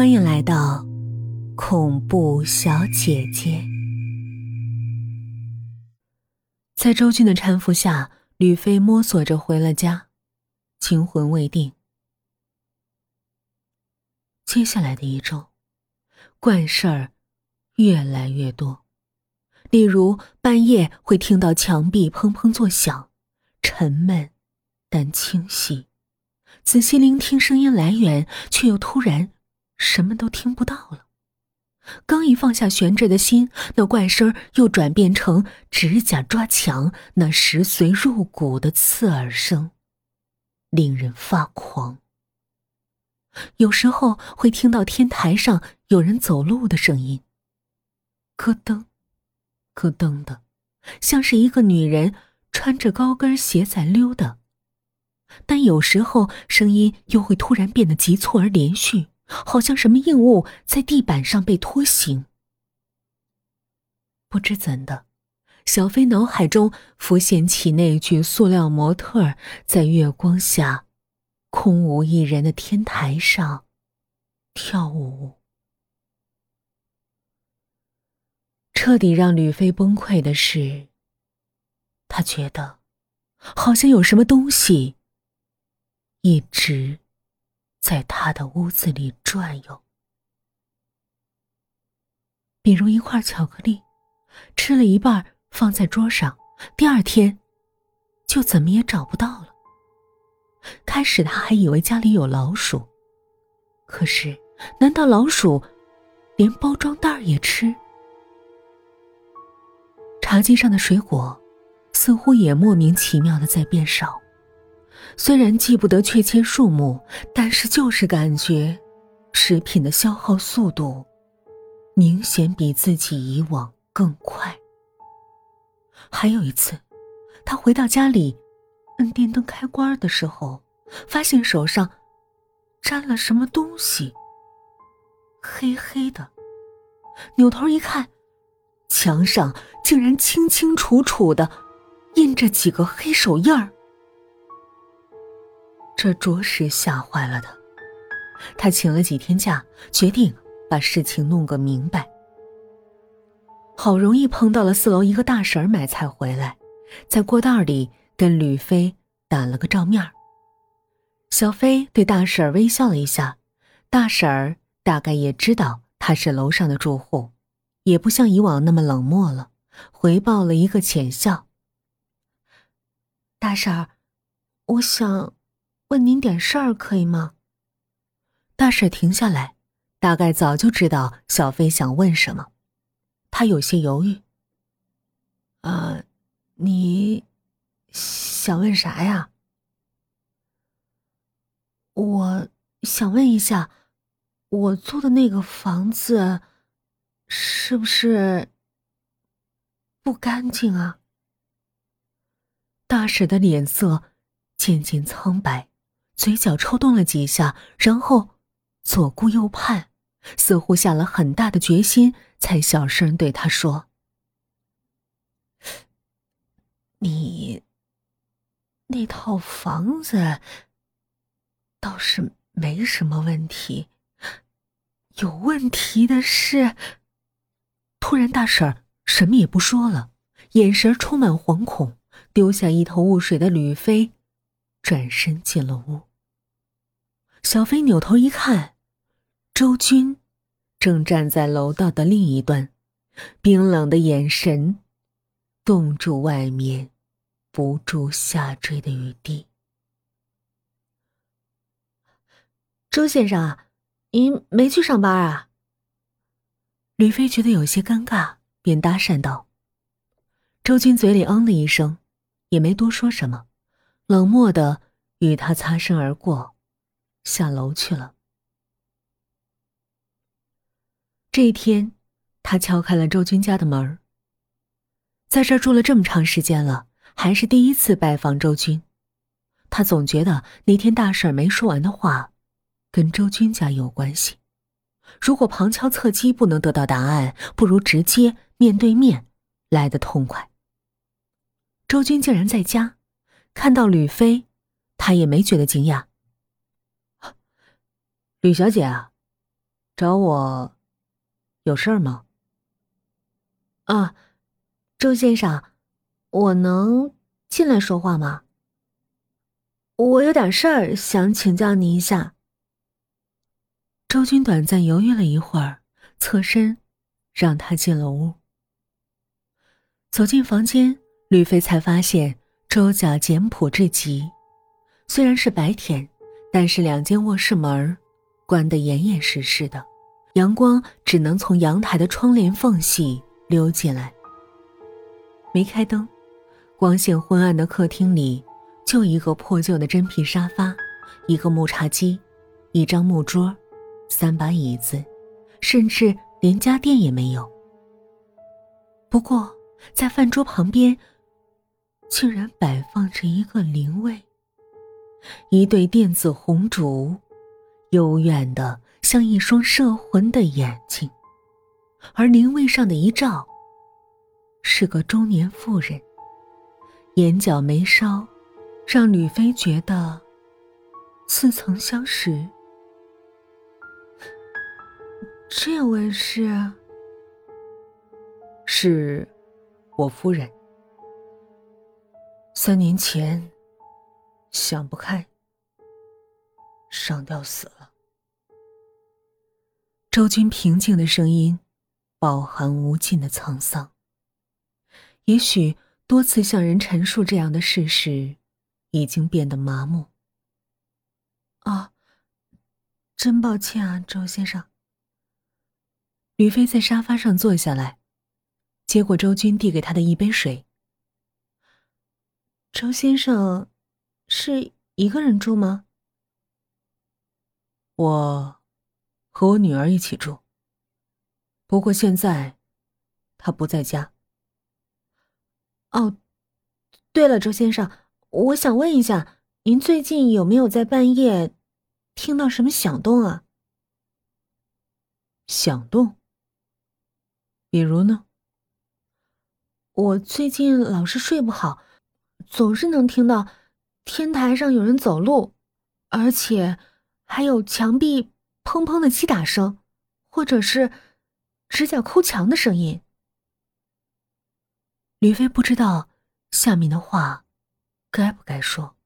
欢迎来到恐怖小姐姐。在周俊的搀扶下，吕飞摸索着回了家，惊魂未定。接下来的一周，怪事儿越来越多，例如半夜会听到墙壁砰砰作响，沉闷但清晰。仔细聆听声音来源，却又突然什么都听不到了。刚一放下悬着的心，那怪声又转变成指甲抓墙那食髓入骨的刺耳声，令人发狂。有时候会听到天台上有人走路的声音，咯噔，咯噔的，像是一个女人穿着高跟鞋在溜达。但有时候声音又会突然变得急促而连续，好像什么硬物在地板上被拖行。不知怎的，小飞脑海中浮现起那具塑料模特在月光下。空无一人的天台上跳舞，彻底让吕飞崩溃的是，他觉得好像有什么东西一直在他的屋子里转悠，比如一块巧克力，吃了一半放在桌上，第二天就怎么也找不到了。开始他还以为家里有老鼠，可是，难道老鼠连包装袋也吃？茶几上的水果似乎也莫名其妙的在变少，虽然记不得确切数目，但是就是感觉食品的消耗速度明显比自己以往更快。还有一次，他回到家里。摁电灯开关的时候，发现手上沾了什么东西，黑黑的。扭头一看，墙上竟然清清楚楚的印着几个黑手印儿。这着实吓坏了他。他请了几天假，决定把事情弄个明白。好容易碰到了四楼一个大婶买菜回来，在过道里。跟吕飞打了个照面小飞对大婶微笑了一下，大婶儿大概也知道他是楼上的住户，也不像以往那么冷漠了，回报了一个浅笑。大婶儿，我想问您点事儿，可以吗？大婶停下来，大概早就知道小飞想问什么，他有些犹豫。啊，你。想问啥呀？我想问一下，我租的那个房子是不是不干净啊？大婶的脸色渐渐苍白，嘴角抽动了几下，然后左顾右盼，似乎下了很大的决心，才小声对他说：“你。”那套房子倒是没什么问题，有问题的是，突然大婶什么也不说了，眼神充满惶恐，丢下一头雾水的吕飞，转身进了屋。小飞扭头一看，周军正站在楼道的另一端，冰冷的眼神冻住外面。不住下坠的雨滴。周先生啊，您没去上班啊？吕飞觉得有些尴尬，便搭讪道。周军嘴里嗯了一声，也没多说什么，冷漠的与他擦身而过，下楼去了。这一天，他敲开了周军家的门在这儿住了这么长时间了。还是第一次拜访周军，他总觉得那天大婶没说完的话，跟周军家有关系。如果旁敲侧击不能得到答案，不如直接面对面来的痛快。周军竟然在家，看到吕飞，他也没觉得惊讶。吕小姐啊，找我有事儿吗？啊，周先生，我能进来说话吗？我有点事儿想请教您一下。周军短暂犹豫了一会儿，侧身让他进了屋。走进房间，吕飞才发现周家简朴至极。虽然是白天，但是两间卧室门关得严严实实的，阳光只能从阳台的窗帘缝隙溜进来。没开灯，光线昏暗的客厅里，就一个破旧的真皮沙发，一个木茶几，一张木桌，三把椅子，甚至连家电也没有。不过，在饭桌旁边，竟然摆放着一个灵位。一对电子红烛，幽怨的像一双摄魂的眼睛，而灵位上的遗照，是个中年妇人，眼角眉梢，让吕飞觉得似曾相识。这位是？是，我夫人。三年前。想不开，上吊死了。周军平静的声音，饱含无尽的沧桑。也许多次向人陈述这样的事实，已经变得麻木。啊，真抱歉啊，周先生。吕飞在沙发上坐下来，接过周军递给他的一杯水。周先生。是一个人住吗？我和我女儿一起住。不过现在她不在家。哦，对了，周先生，我想问一下，您最近有没有在半夜听到什么响动啊？响动？比如呢？我最近老是睡不好，总是能听到。天台上有人走路，而且还有墙壁砰砰的击打声，或者是指甲抠墙的声音。吕飞不知道下面的话该不该说。